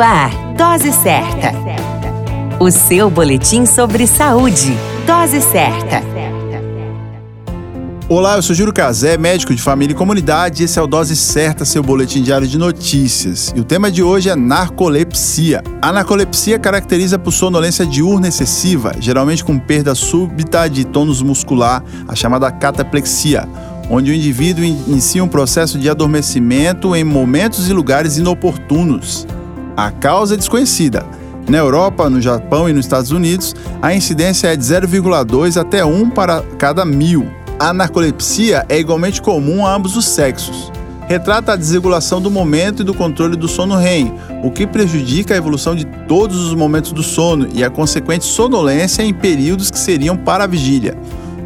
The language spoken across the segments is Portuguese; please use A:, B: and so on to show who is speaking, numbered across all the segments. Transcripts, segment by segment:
A: Ar, Dose Certa. O seu boletim sobre saúde. Dose Certa.
B: Olá, eu sou Júlio Cazé, médico de família e comunidade, e esse é o Dose Certa, seu boletim diário de notícias. E o tema de hoje é narcolepsia. A narcolepsia caracteriza por sonolência diurna excessiva, geralmente com perda súbita de tônus muscular, a chamada cataplexia, onde o indivíduo inicia um processo de adormecimento em momentos e lugares inoportunos. A causa é desconhecida. Na Europa, no Japão e nos Estados Unidos, a incidência é de 0,2 até 1 para cada mil. A narcolepsia é igualmente comum a ambos os sexos. Retrata a desregulação do momento e do controle do sono REM, o que prejudica a evolução de todos os momentos do sono e a consequente sonolência em períodos que seriam para a vigília.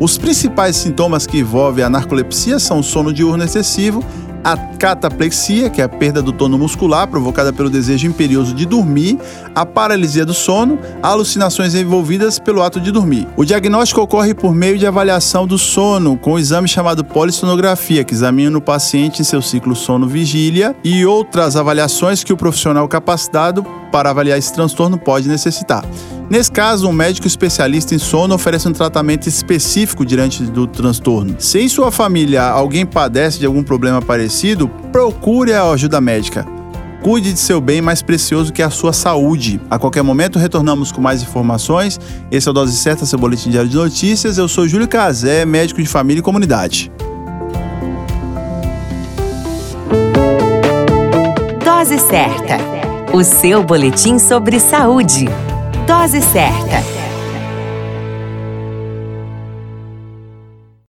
B: Os principais sintomas que envolvem a narcolepsia são sono diurno excessivo, a cataplexia, que é a perda do tono muscular provocada pelo desejo imperioso de dormir, a paralisia do sono, alucinações envolvidas pelo ato de dormir. O diagnóstico ocorre por meio de avaliação do sono, com um exame chamado polissonografia, que examina o paciente em seu ciclo sono-vigília e outras avaliações que o profissional capacitado para avaliar esse transtorno pode necessitar. Nesse caso, um médico especialista em sono oferece um tratamento específico diante do transtorno. Se em sua família alguém padece de algum problema parecido, procure a ajuda médica. Cuide de seu bem mais precioso que a sua saúde. A qualquer momento retornamos com mais informações. Esse é o Dose Certa, seu boletim diário de notícias. Eu sou Júlio Cazé, médico de família e comunidade.
A: Dose Certa, o seu boletim sobre saúde. Dose certa.